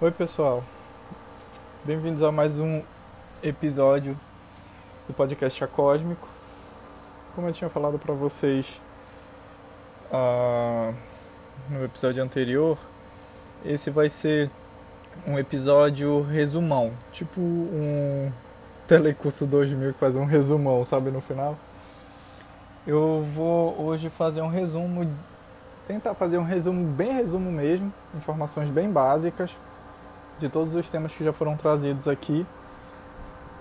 Oi, pessoal. Bem-vindos a mais um episódio do podcast Acósmico. Como eu tinha falado para vocês uh, no episódio anterior, esse vai ser um episódio resumão, tipo um Telecurso 2000 que faz um resumão, sabe, no final. Eu vou hoje fazer um resumo, tentar fazer um resumo, bem resumo mesmo, informações bem básicas de todos os temas que já foram trazidos aqui,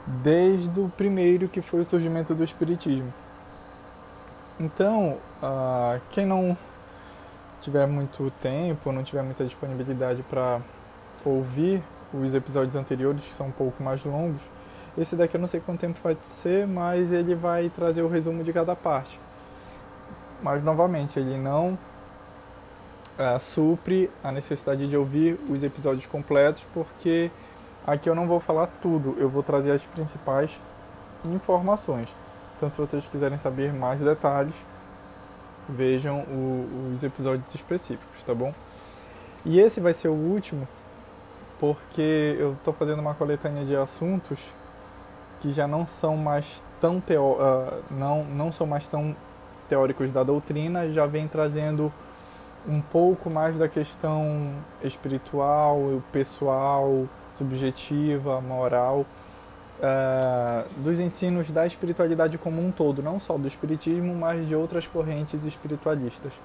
desde o primeiro que foi o surgimento do Espiritismo. Então, uh, quem não tiver muito tempo, não tiver muita disponibilidade para ouvir os episódios anteriores, que são um pouco mais longos, esse daqui eu não sei quanto tempo vai ser, mas ele vai trazer o resumo de cada parte. Mas novamente, ele não uh, supre a necessidade de ouvir os episódios completos, porque aqui eu não vou falar tudo, eu vou trazer as principais informações. Então, se vocês quiserem saber mais detalhes, vejam o, os episódios específicos, tá bom? E esse vai ser o último, porque eu estou fazendo uma coletânea de assuntos que já não são mais tão uh, não, não são mais tão teóricos da doutrina, já vem trazendo um pouco mais da questão espiritual, pessoal, subjetiva, moral, uh, dos ensinos da espiritualidade como um todo, não só do espiritismo, mas de outras correntes espiritualistas.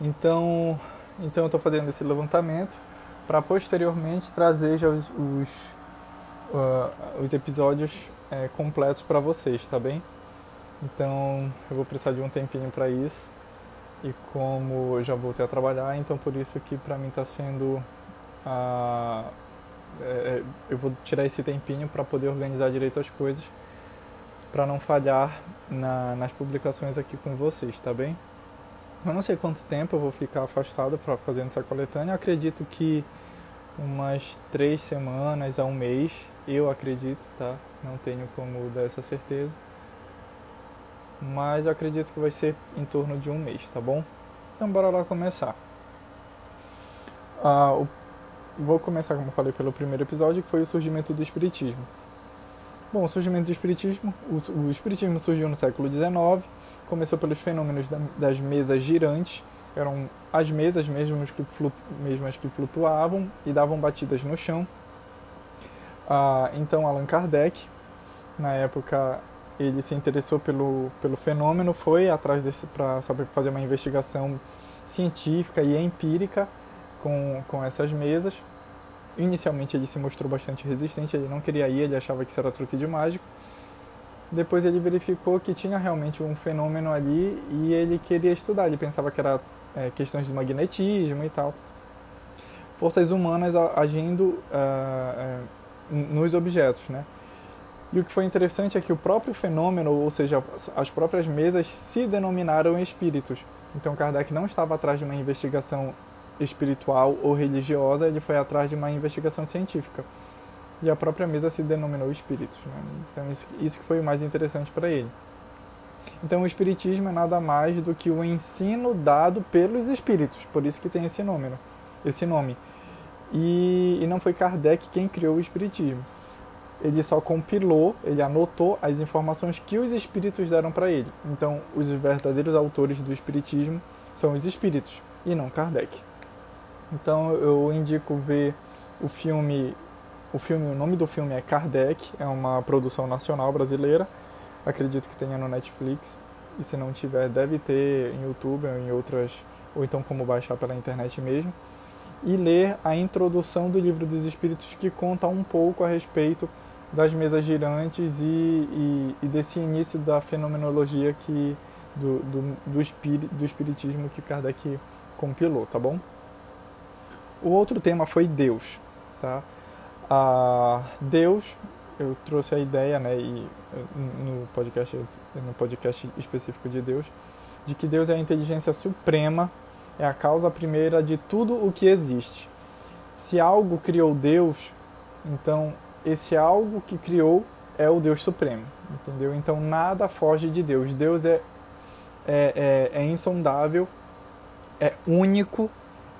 Então, então eu estou fazendo esse levantamento para posteriormente trazer já os, os uh, os episódios é, completos para vocês, tá bem? Então eu vou precisar de um tempinho para isso e como eu já voltei a trabalhar, então por isso que para mim está sendo a é, eu vou tirar esse tempinho para poder organizar direito as coisas para não falhar na, nas publicações aqui com vocês, tá bem? Eu não sei quanto tempo eu vou ficar afastado para fazer essa coletânea. Eu acredito que umas três semanas a um mês, eu acredito, tá? Não tenho como dar essa certeza. Mas acredito que vai ser em torno de um mês, tá bom? Então bora lá começar. Ah, o, vou começar, como eu falei, pelo primeiro episódio, que foi o surgimento do Espiritismo. Bom, o surgimento do Espiritismo, o, o Espiritismo surgiu no século XIX, começou pelos fenômenos da, das mesas girantes, eram as mesas mesmas que, flutu, mesmas que flutuavam e davam batidas no chão. Ah, então Allan Kardec, na época, ele se interessou pelo, pelo fenômeno, foi atrás desse para saber fazer uma investigação científica e empírica com, com essas mesas. Inicialmente ele se mostrou bastante resistente, ele não queria ir, ele achava que isso era truque de mágico. Depois ele verificou que tinha realmente um fenômeno ali e ele queria estudar, ele pensava que era é, questões de magnetismo e tal. Forças humanas agindo uh, nos objetos, né? E o que foi interessante é que o próprio fenômeno, ou seja, as próprias mesas, se denominaram espíritos. Então Kardec não estava atrás de uma investigação espiritual ou religiosa, ele foi atrás de uma investigação científica. E a própria mesa se denominou espíritos. Né? Então isso, isso que foi o mais interessante para ele. Então o espiritismo é nada mais do que o ensino dado pelos espíritos, por isso que tem esse nome, né? esse nome. E, e não foi Kardec quem criou o espiritismo. Ele só compilou, ele anotou as informações que os espíritos deram para ele. Então, os verdadeiros autores do espiritismo são os espíritos e não Kardec. Então, eu indico ver o filme, o filme, o nome do filme é Kardec, é uma produção nacional brasileira acredito que tenha no Netflix. E se não tiver, deve ter em YouTube ou em outras, ou então como baixar pela internet mesmo. E ler a introdução do livro dos Espíritos, que conta um pouco a respeito das mesas girantes e, e, e desse início da fenomenologia que, do, do, do, espiri, do espiritismo que Kardec compilou, tá bom? O outro tema foi Deus, tá? Ah, Deus eu trouxe a ideia, né, e no podcast, no podcast específico de Deus, de que Deus é a inteligência suprema, é a causa primeira de tudo o que existe. Se algo criou Deus, então esse algo que criou é o Deus supremo, entendeu? Então nada foge de Deus. Deus é, é, é, é insondável, é único,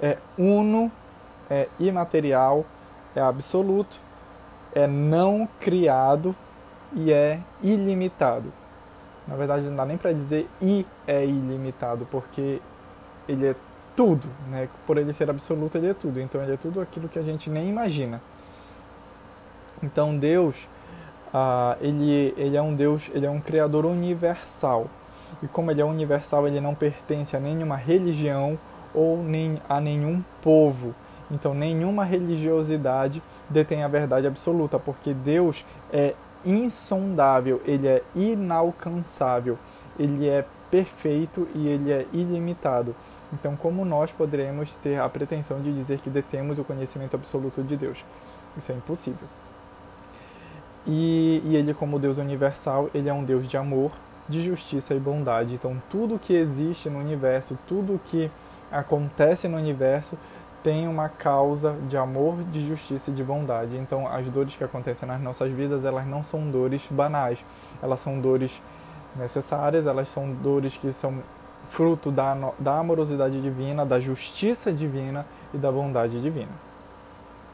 é uno, é imaterial, é absoluto, é não criado e é ilimitado. Na verdade, não dá nem para dizer i é ilimitado, porque ele é tudo, né? Por ele ser absoluto, ele é tudo. Então, ele é tudo aquilo que a gente nem imagina. Então, Deus, ah, ele, ele é um Deus, ele é um criador universal. E como ele é universal, ele não pertence a nenhuma religião ou nem a nenhum povo. Então, nenhuma religiosidade detém a verdade absoluta, porque Deus é insondável, ele é inalcançável, ele é perfeito e ele é ilimitado. Então, como nós poderemos ter a pretensão de dizer que detemos o conhecimento absoluto de Deus? Isso é impossível. E, e ele, como Deus universal, ele é um Deus de amor, de justiça e bondade. Então, tudo que existe no universo, tudo que acontece no universo, tem uma causa de amor, de justiça e de bondade. Então, as dores que acontecem nas nossas vidas, elas não são dores banais. Elas são dores necessárias, elas são dores que são fruto da, da amorosidade divina, da justiça divina e da bondade divina.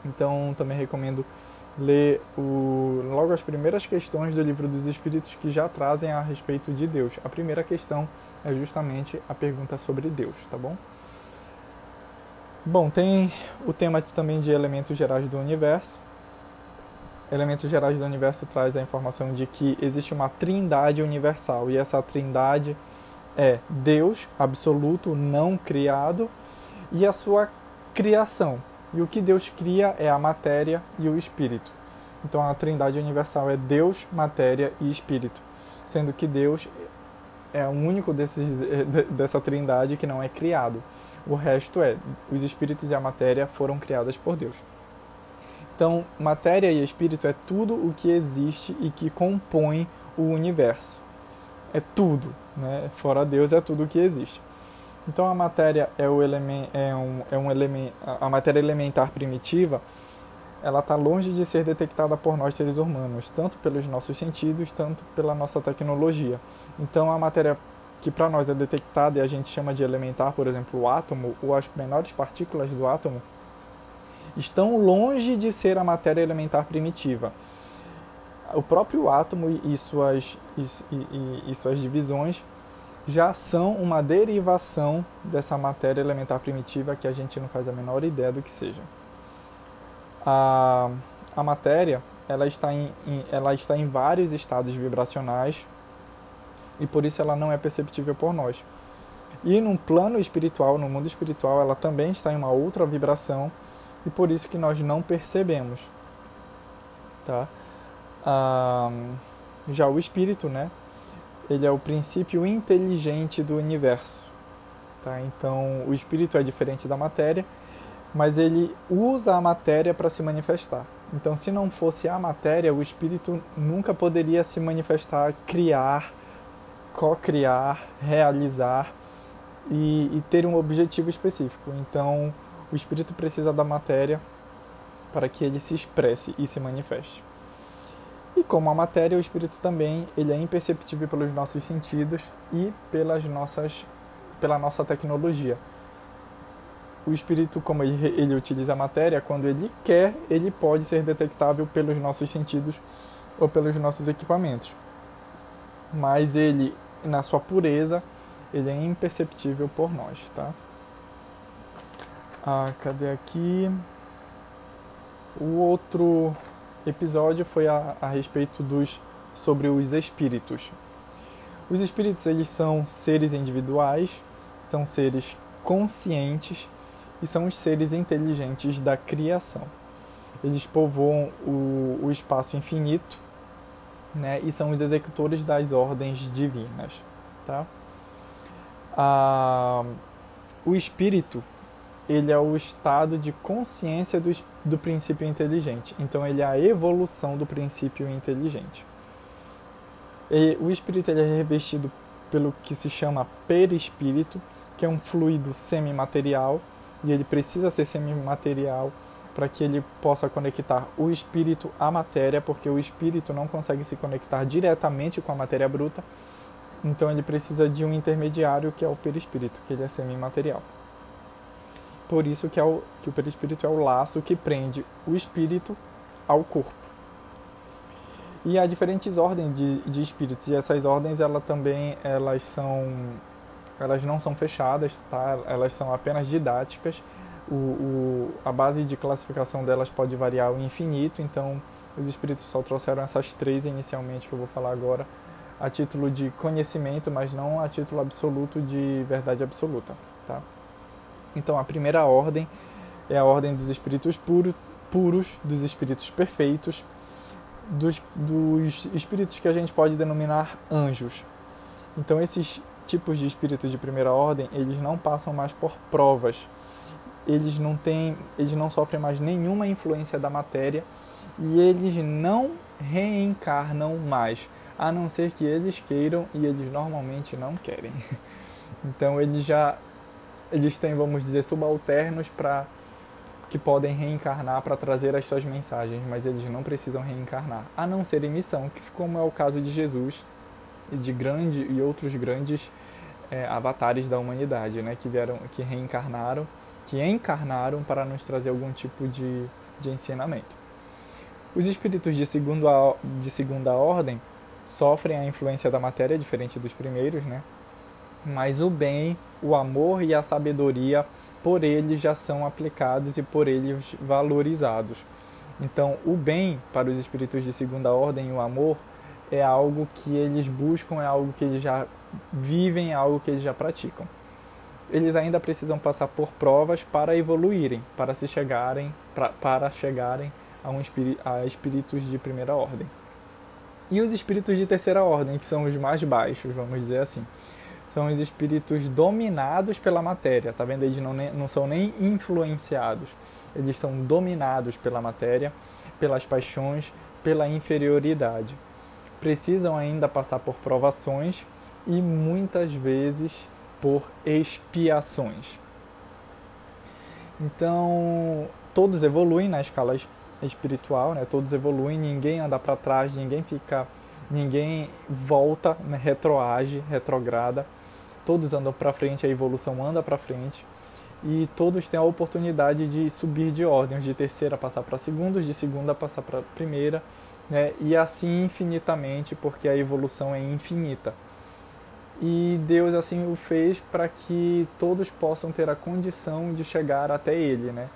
Então, também recomendo ler o, logo as primeiras questões do livro dos Espíritos que já trazem a respeito de Deus. A primeira questão é justamente a pergunta sobre Deus, tá bom? Bom, tem o tema também de elementos gerais do universo. Elementos gerais do universo traz a informação de que existe uma trindade universal e essa trindade é Deus absoluto, não criado, e a sua criação. E o que Deus cria é a matéria e o espírito. Então a trindade universal é Deus, matéria e espírito, sendo que Deus é o único desses, dessa trindade que não é criado. O resto é, os espíritos e a matéria foram criadas por Deus. Então, matéria e espírito é tudo o que existe e que compõe o universo. É tudo, né? Fora Deus é tudo o que existe. Então a matéria é o é um, é um elemento a matéria elementar primitiva, ela está longe de ser detectada por nós seres humanos, tanto pelos nossos sentidos, tanto pela nossa tecnologia. Então a matéria que para nós é detectada e a gente chama de elementar, por exemplo, o átomo ou as menores partículas do átomo, estão longe de ser a matéria elementar primitiva. O próprio átomo e suas, e, e, e suas divisões já são uma derivação dessa matéria elementar primitiva que a gente não faz a menor ideia do que seja. A, a matéria ela está, em, em, ela está em vários estados vibracionais e por isso ela não é perceptível por nós. E no plano espiritual, no mundo espiritual, ela também está em uma outra vibração e por isso que nós não percebemos. Tá? Ah, já o espírito, né? Ele é o princípio inteligente do universo. Tá? Então, o espírito é diferente da matéria, mas ele usa a matéria para se manifestar. Então, se não fosse a matéria, o espírito nunca poderia se manifestar, criar, co-criar, realizar e, e, ter um objetivo específico. Então, o espírito precisa da matéria para que ele se expresse e se manifeste. E como a matéria, o espírito também ele é imperceptível pelos nossos sentidos e pelas nossas, pela nossa tecnologia. O espírito, como ele, ele utiliza a matéria, quando ele quer, ele pode ser detectável pelos nossos sentidos ou pelos nossos equipamentos. Mas ele na sua pureza, ele é imperceptível por nós, tá? Ah, cadê aqui? O outro episódio foi a, a respeito dos sobre os espíritos. Os espíritos eles são seres individuais, são seres conscientes e são os seres inteligentes da criação. Eles povoam o, o espaço infinito né, e são os executores das ordens divinas. Tá? Ah, o espírito ele é o estado de consciência do, do princípio inteligente. Então, ele é a evolução do princípio inteligente. E o espírito ele é revestido pelo que se chama perispírito, que é um fluido semimaterial, e ele precisa ser semimaterial para que ele possa conectar o espírito à matéria, porque o espírito não consegue se conectar diretamente com a matéria bruta, então ele precisa de um intermediário que é o perispírito, que ele é semi-material. Por isso que, é o, que o perispírito é o laço que prende o espírito ao corpo. E há diferentes ordens de, de espíritos e essas ordens ela também elas são elas não são fechadas, tá? Elas são apenas didáticas. O, o, a base de classificação delas pode variar ao infinito, então os espíritos só trouxeram essas três inicialmente que eu vou falar agora a título de conhecimento, mas não a título absoluto de verdade absoluta, tá? Então a primeira ordem é a ordem dos espíritos puro, puros, dos espíritos perfeitos, dos, dos espíritos que a gente pode denominar anjos. Então esses tipos de espíritos de primeira ordem, eles não passam mais por provas. Eles não têm, eles não sofrem mais nenhuma influência da matéria e eles não reencarnam mais, a não ser que eles queiram e eles normalmente não querem. Então eles já eles têm, vamos dizer, subalternos para que podem reencarnar para trazer as suas mensagens, mas eles não precisam reencarnar, a não ser em missão, como é o caso de Jesus e de grande e outros grandes é, avatares da humanidade, né, que vieram, que reencarnaram, que encarnaram para nos trazer algum tipo de, de ensinamento. Os espíritos de segunda, de segunda ordem sofrem a influência da matéria, diferente dos primeiros, né? Mas o bem, o amor e a sabedoria por eles já são aplicados e por eles valorizados. Então, o bem para os espíritos de segunda ordem, o amor, é algo que eles buscam, é algo que eles já vivem, é algo que eles já praticam. Eles ainda precisam passar por provas para evoluírem, para se chegarem, pra, para chegarem a, um espírito, a espíritos de primeira ordem. E os espíritos de terceira ordem, que são os mais baixos, vamos dizer assim são os espíritos dominados pela matéria, tá vendo? Eles não, não são nem influenciados, eles são dominados pela matéria, pelas paixões, pela inferioridade. Precisam ainda passar por provações e muitas vezes por expiações. Então, todos evoluem na escala espiritual, né? Todos evoluem, ninguém anda para trás, ninguém fica, ninguém volta, né? retroage, retrograda todos andam para frente, a evolução anda para frente e todos têm a oportunidade de subir de ordens, de terceira passar para segundos, de segunda passar para primeira, né? e assim infinitamente, porque a evolução é infinita. E Deus assim o fez para que todos possam ter a condição de chegar até Ele, né?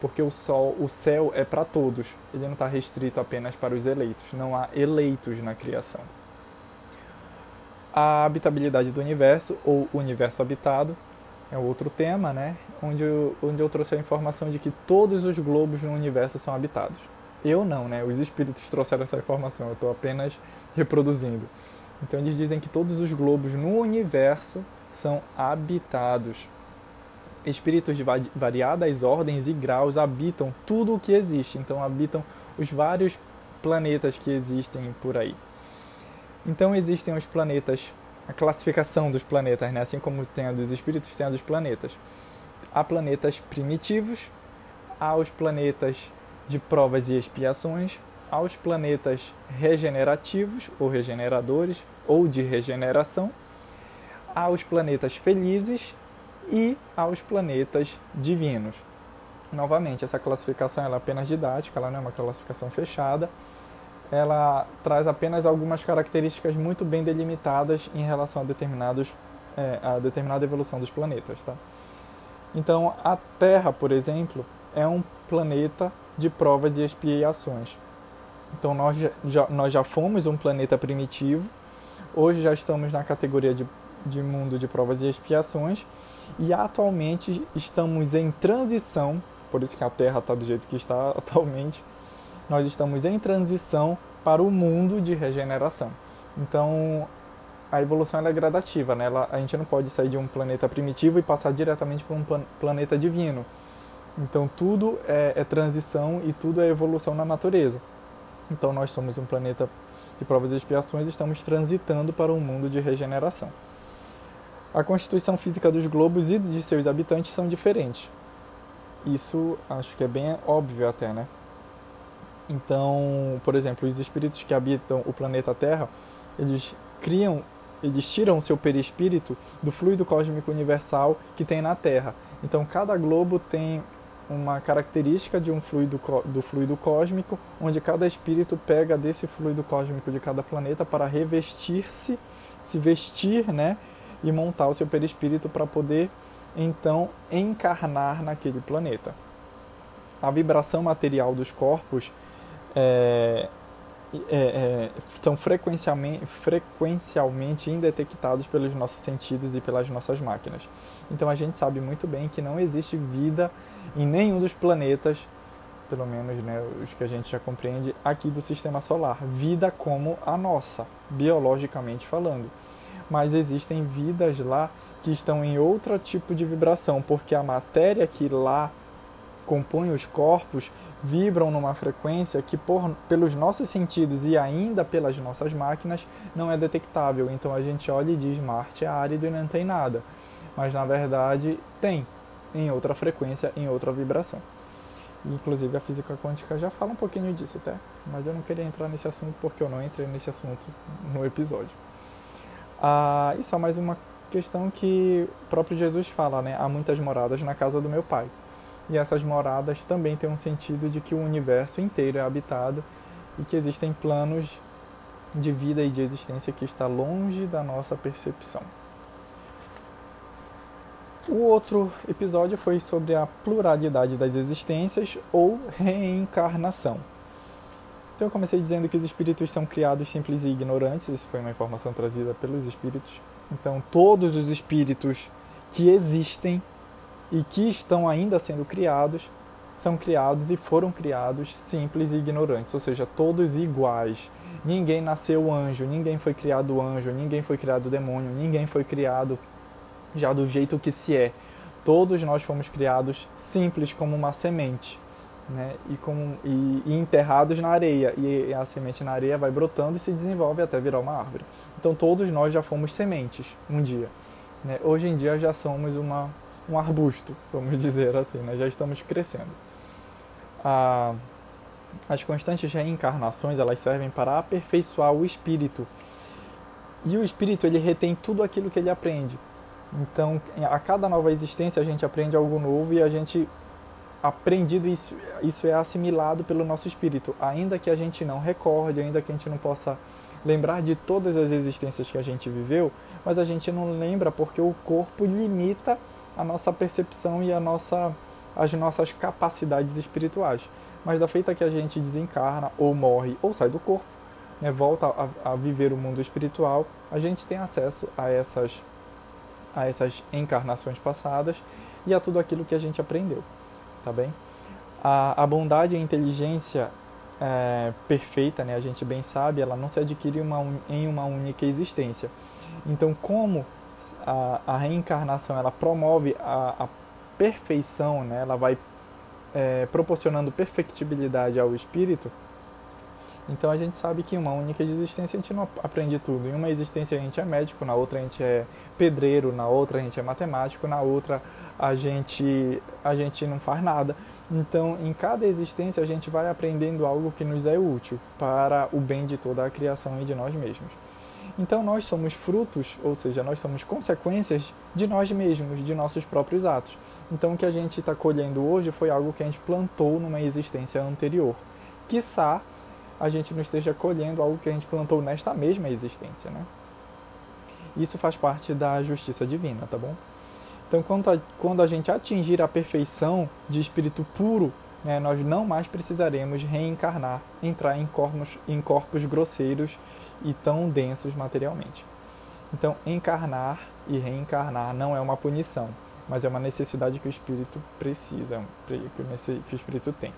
Porque o sol, o céu é para todos. Ele não está restrito apenas para os eleitos. Não há eleitos na criação a habitabilidade do universo ou universo habitado é outro tema, né? Onde eu, onde eu trouxe a informação de que todos os globos no universo são habitados. Eu não, né? Os espíritos trouxeram essa informação, eu estou apenas reproduzindo. Então eles dizem que todos os globos no universo são habitados. Espíritos de variadas ordens e graus habitam tudo o que existe, então habitam os vários planetas que existem por aí. Então existem os planetas, a classificação dos planetas, né? assim como tem a dos espíritos, tem a dos planetas. Há planetas primitivos, há os planetas de provas e expiações, há os planetas regenerativos ou regeneradores ou de regeneração, há os planetas felizes e há os planetas divinos. Novamente, essa classificação é apenas didática, ela não é uma classificação fechada ela traz apenas algumas características muito bem delimitadas em relação a determinados é, a determinada evolução dos planetas, tá? Então, a Terra, por exemplo, é um planeta de provas e expiações. Então, nós já, nós já fomos um planeta primitivo, hoje já estamos na categoria de, de mundo de provas e expiações, e atualmente estamos em transição, por isso que a Terra está do jeito que está atualmente, nós estamos em transição para o mundo de regeneração. Então, a evolução é gradativa, né? Ela, a gente não pode sair de um planeta primitivo e passar diretamente para um planeta divino. Então, tudo é, é transição e tudo é evolução na natureza. Então, nós somos um planeta de provas e expiações e estamos transitando para um mundo de regeneração. A constituição física dos globos e de seus habitantes são diferentes. Isso acho que é bem óbvio até, né? Então, por exemplo, os espíritos que habitam o planeta Terra, eles criam, eles tiram o seu perispírito do fluido cósmico universal que tem na Terra. Então, cada globo tem uma característica de um fluido do fluido cósmico, onde cada espírito pega desse fluido cósmico de cada planeta para revestir-se, se vestir, né, e montar o seu perispírito para poder então encarnar naquele planeta. A vibração material dos corpos é, é, é, são frequencialmente, frequencialmente indetectados pelos nossos sentidos e pelas nossas máquinas. Então a gente sabe muito bem que não existe vida em nenhum dos planetas, pelo menos né, os que a gente já compreende, aqui do sistema solar. Vida como a nossa, biologicamente falando. Mas existem vidas lá que estão em outro tipo de vibração, porque a matéria que lá compõe os corpos vibram numa frequência que por, pelos nossos sentidos e ainda pelas nossas máquinas não é detectável. Então a gente olha e diz Marte é árido e não tem nada. Mas na verdade tem, em outra frequência, em outra vibração. Inclusive a física quântica já fala um pouquinho disso até, mas eu não queria entrar nesse assunto porque eu não entrei nesse assunto no episódio. Ah, e só mais uma questão que o próprio Jesus fala, né? Há muitas moradas na casa do meu pai. E essas moradas também têm um sentido de que o universo inteiro é habitado e que existem planos de vida e de existência que está longe da nossa percepção. O outro episódio foi sobre a pluralidade das existências ou reencarnação. Então eu comecei dizendo que os espíritos são criados simples e ignorantes, isso foi uma informação trazida pelos espíritos. Então todos os espíritos que existem e que estão ainda sendo criados são criados e foram criados simples e ignorantes, ou seja, todos iguais. Ninguém nasceu anjo, ninguém foi criado anjo, ninguém foi criado demônio, ninguém foi criado já do jeito que se é. Todos nós fomos criados simples como uma semente, né? E, como, e, e enterrados na areia. E a semente na areia vai brotando e se desenvolve até virar uma árvore. Então todos nós já fomos sementes um dia. Né? Hoje em dia já somos uma um arbusto, vamos dizer assim, né? já estamos crescendo. Ah, as constantes reencarnações elas servem para aperfeiçoar o espírito e o espírito ele retém tudo aquilo que ele aprende. Então, a cada nova existência a gente aprende algo novo e a gente aprendido isso, isso é assimilado pelo nosso espírito, ainda que a gente não recorde, ainda que a gente não possa lembrar de todas as existências que a gente viveu, mas a gente não lembra porque o corpo limita a nossa percepção e a nossa, as nossas capacidades espirituais. Mas da feita que a gente desencarna, ou morre, ou sai do corpo, né, volta a, a viver o mundo espiritual, a gente tem acesso a essas, a essas encarnações passadas e a tudo aquilo que a gente aprendeu. Tá bem? A, a bondade e a inteligência é, perfeita, né, a gente bem sabe, ela não se adquire uma, em uma única existência. Então, como a, a reencarnação ela promove a, a perfeição, né? ela vai é, proporcionando perfectibilidade ao espírito. Então a gente sabe que em uma única existência a gente não aprende tudo. Em uma existência a gente é médico, na outra a gente é pedreiro, na outra a gente é matemático, na outra a gente a gente não faz nada. Então, em cada existência a gente vai aprendendo algo que nos é útil para o bem de toda a criação e de nós mesmos. Então nós somos frutos, ou seja, nós somos consequências de nós mesmos, de nossos próprios atos. Então o que a gente está colhendo hoje foi algo que a gente plantou numa existência anterior. Quiçá a gente não esteja colhendo algo que a gente plantou nesta mesma existência, né? Isso faz parte da justiça divina, tá bom? Então, quando a, quando a gente atingir a perfeição de espírito puro, né, nós não mais precisaremos reencarnar, entrar em corpos, em corpos grosseiros e tão densos materialmente. Então, encarnar e reencarnar não é uma punição, mas é uma necessidade que o espírito precisa, que o espírito tem.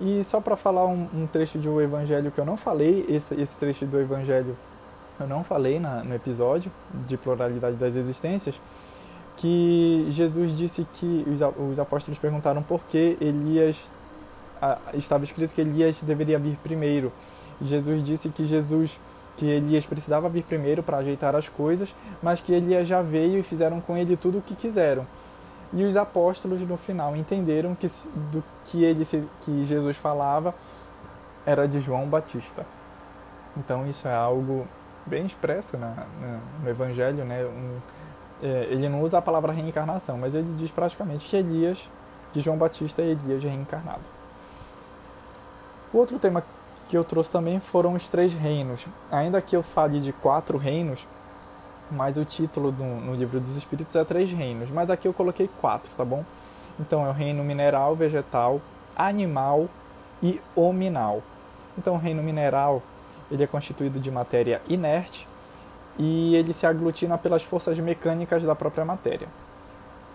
E só para falar um, um, trecho um evangelho que eu não falei, esse, esse trecho do evangelho eu não falei na, no episódio de pluralidade das existências, que Jesus disse que os, os apóstolos perguntaram por que Elias a, estava escrito que Elias deveria vir primeiro. Jesus disse que Jesus que Elias precisava vir primeiro para ajeitar as coisas, mas que Elias já veio e fizeram com ele tudo o que quiseram. E os apóstolos no final entenderam que do que ele que Jesus falava era de João Batista. Então isso é algo bem expresso no Evangelho, né? Um, é, ele não usa a palavra reencarnação, mas ele diz praticamente que Elias, de João Batista, é Elias reencarnado. O outro tema que eu trouxe também foram os três reinos. Ainda que eu fale de quatro reinos, mas o título do, no livro dos Espíritos é Três Reinos. Mas aqui eu coloquei quatro, tá bom? Então é o reino mineral, vegetal, animal e hominal. Então o reino mineral ele é constituído de matéria inerte e ele se aglutina pelas forças mecânicas da própria matéria.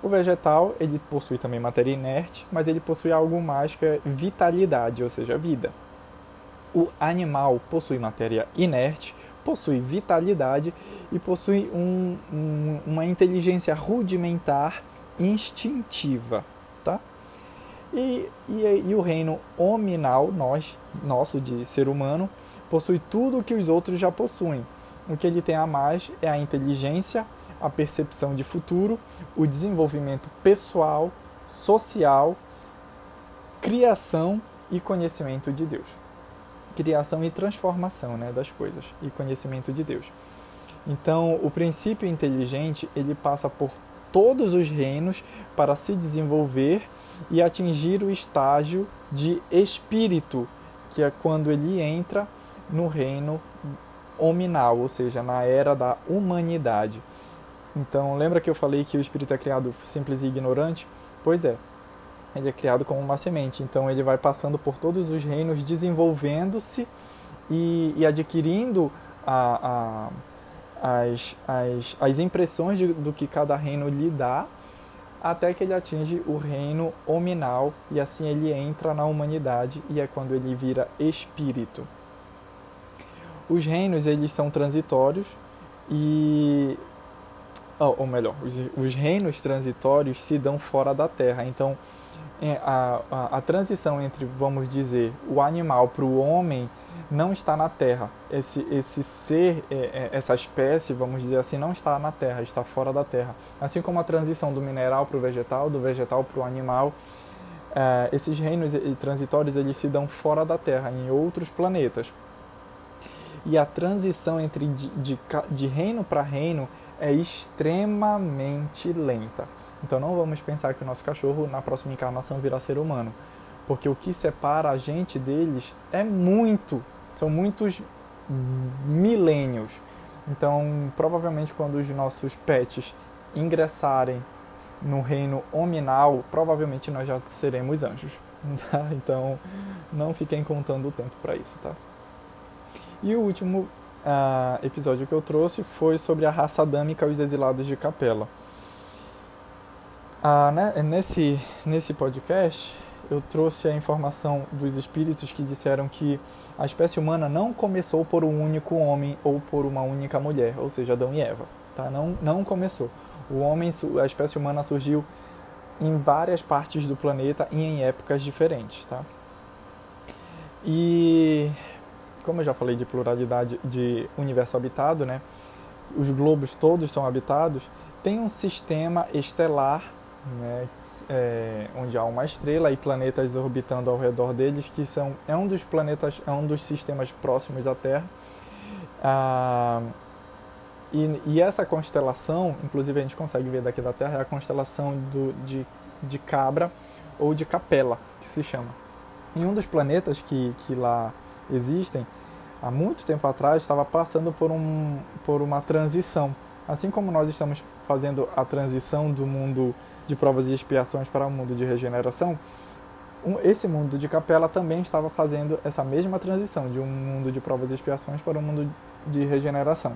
O vegetal ele possui também matéria inerte, mas ele possui algo mais que é vitalidade, ou seja, vida. O animal possui matéria inerte, possui vitalidade e possui um, um, uma inteligência rudimentar instintiva, tá? E, e, e, o reino hominal, nós, nosso de ser humano, possui tudo o que os outros já possuem. O que ele tem a mais é a inteligência, a percepção de futuro, o desenvolvimento pessoal, social, criação e conhecimento de Deus criação e transformação né, das coisas e conhecimento de Deus. Então, o princípio inteligente ele passa por todos os reinos para se desenvolver e atingir o estágio de espírito, que é quando ele entra no reino hominal, ou seja, na era da humanidade. Então, lembra que eu falei que o espírito é criado simples e ignorante? Pois é, ele é criado como uma semente. Então ele vai passando por todos os reinos, desenvolvendo-se e, e, adquirindo a, a, as, as, as impressões de, do que cada reino lhe dá, até que ele atinge o reino hominal e assim ele entra na humanidade e é quando ele vira espírito. Os reinos eles são transitórios e ou melhor, os, os reinos transitórios se dão fora da Terra. Então a, a, a transição entre, vamos dizer, o animal para o homem não está na Terra. Esse, esse ser, é, é, essa espécie, vamos dizer assim, não está na Terra, está fora da Terra. Assim como a transição do mineral para o vegetal, do vegetal para o animal, é, esses reinos transitórios eles se dão fora da Terra, em outros planetas. E a transição entre de, de, de reino para reino é extremamente lenta. Então não vamos pensar que o nosso cachorro na próxima encarnação virá ser humano, porque o que separa a gente deles é muito, são muitos milênios. Então, provavelmente quando os nossos pets ingressarem no reino hominal, provavelmente nós já seremos anjos. Tá? Então, não fiquem contando o tempo para isso, tá? E o último uh, episódio que eu trouxe foi sobre a raça adâmica e os exilados de Capela. Ah, né, nesse, nesse podcast, eu trouxe a informação dos espíritos que disseram que a espécie humana não começou por um único homem ou por uma única mulher, ou seja, Adão e Eva. Tá? Não, não começou. O homem, a espécie humana surgiu em várias partes do planeta e em épocas diferentes. Tá? E como eu já falei de pluralidade de universo habitado, né? os globos todos são habitados, tem um sistema estelar né, é, onde há uma estrela e planetas orbitando ao redor deles, que são é um dos planetas, é um dos sistemas próximos à Terra. Ah, e, e, essa constelação, inclusive a gente consegue ver daqui da Terra, é a constelação do, de, de Cabra ou de Capela, que se chama. Em um dos planetas que, que lá existem, há muito tempo atrás, estava passando por, um, por uma transição. Assim como nós estamos fazendo a transição do mundo de provas e expiações para o mundo de regeneração, esse mundo de capela também estava fazendo essa mesma transição de um mundo de provas e expiações para um mundo de regeneração.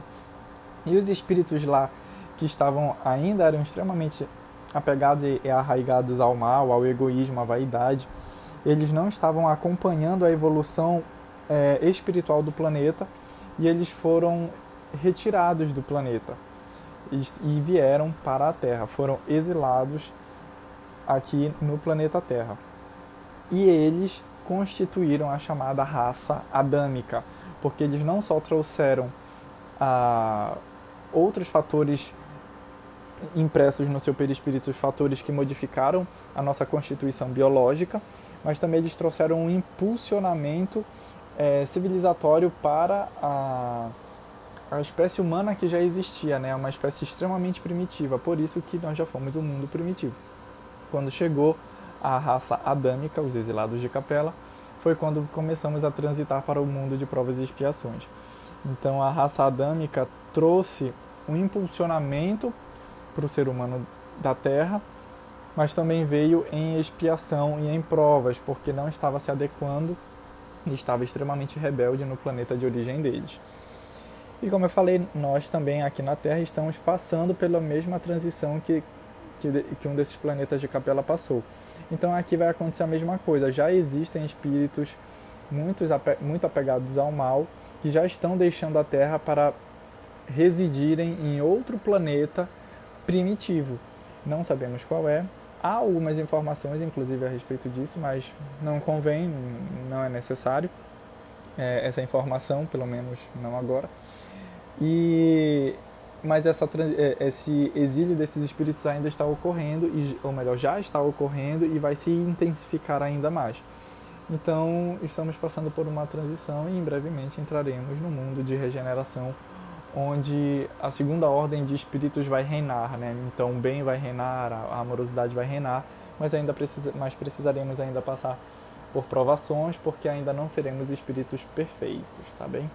E os espíritos lá que estavam ainda eram extremamente apegados e arraigados ao mal, ao egoísmo, à vaidade, eles não estavam acompanhando a evolução é, espiritual do planeta e eles foram retirados do planeta e vieram para a Terra, foram exilados aqui no planeta Terra. E eles constituíram a chamada raça adâmica, porque eles não só trouxeram ah, outros fatores impressos no seu perispírito, fatores que modificaram a nossa constituição biológica, mas também eles trouxeram um impulsionamento é, civilizatório para a a espécie humana que já existia, né? Uma espécie extremamente primitiva, por isso que nós já fomos um mundo primitivo. Quando chegou a raça adâmica, os exilados de Capela, foi quando começamos a transitar para o mundo de provas e expiações. Então a raça adâmica trouxe um impulsionamento para o ser humano da Terra, mas também veio em expiação e em provas, porque não estava se adequando e estava extremamente rebelde no planeta de origem deles. E como eu falei, nós também aqui na Terra estamos passando pela mesma transição que, que, que um desses planetas de Capela passou. Então aqui vai acontecer a mesma coisa. Já existem espíritos muitos, muito apegados ao mal que já estão deixando a Terra para residirem em outro planeta primitivo. Não sabemos qual é. Há algumas informações, inclusive, a respeito disso, mas não convém, não é necessário é, essa informação, pelo menos não agora. E mas essa, é, esse exílio desses espíritos ainda está ocorrendo, ou melhor, já está ocorrendo e vai se intensificar ainda mais. Então, estamos passando por uma transição e em brevemente entraremos no mundo de regeneração, onde a segunda ordem de espíritos vai reinar, né? Então, o bem vai reinar, a amorosidade vai reinar, mas ainda precisa, mas precisaremos ainda passar por provações, porque ainda não seremos espíritos perfeitos, tá bem?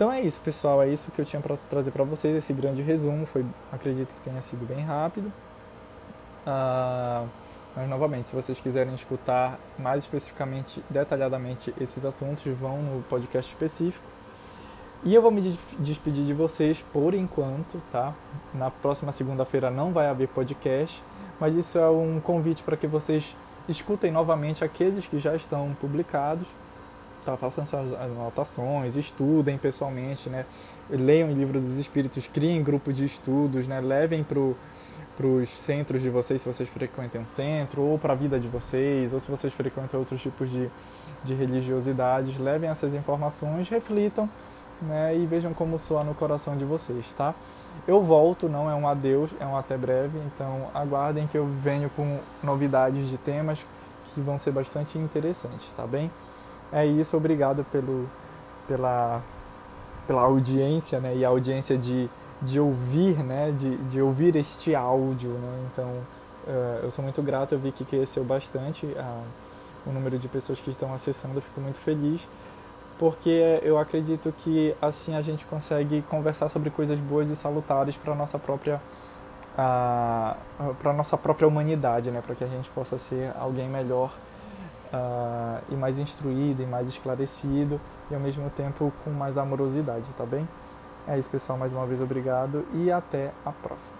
Então é isso, pessoal. É isso que eu tinha para trazer para vocês. Esse grande resumo foi, acredito que tenha sido bem rápido. Uh, mas novamente, se vocês quiserem escutar mais especificamente, detalhadamente esses assuntos, vão no podcast específico. E eu vou me despedir de vocês por enquanto, tá? Na próxima segunda-feira não vai haver podcast, mas isso é um convite para que vocês escutem novamente aqueles que já estão publicados tá, façam suas anotações, estudem pessoalmente, né? Leiam o livro dos espíritos, criem grupo de estudos, né? Levem para os centros de vocês, se vocês frequentem um centro, ou para a vida de vocês, ou se vocês frequentam outros tipos de, de religiosidades, levem essas informações, reflitam né, e vejam como soa no coração de vocês, tá? Eu volto, não é um adeus, é um até breve, então aguardem que eu venho com novidades de temas que vão ser bastante interessantes, tá bem? É isso, obrigado pelo, pela, pela audiência, né? E a audiência de, de ouvir, né? De, de ouvir este áudio, né? Então, uh, eu sou muito grato, eu vi que cresceu bastante uh, o número de pessoas que estão acessando, eu fico muito feliz, porque eu acredito que assim a gente consegue conversar sobre coisas boas e salutares para a nossa própria uh, para nossa própria humanidade, né? Para que a gente possa ser alguém melhor uh, e mais instruído e mais esclarecido e ao mesmo tempo com mais amorosidade, tá bem? É isso, pessoal. Mais uma vez, obrigado e até a próxima.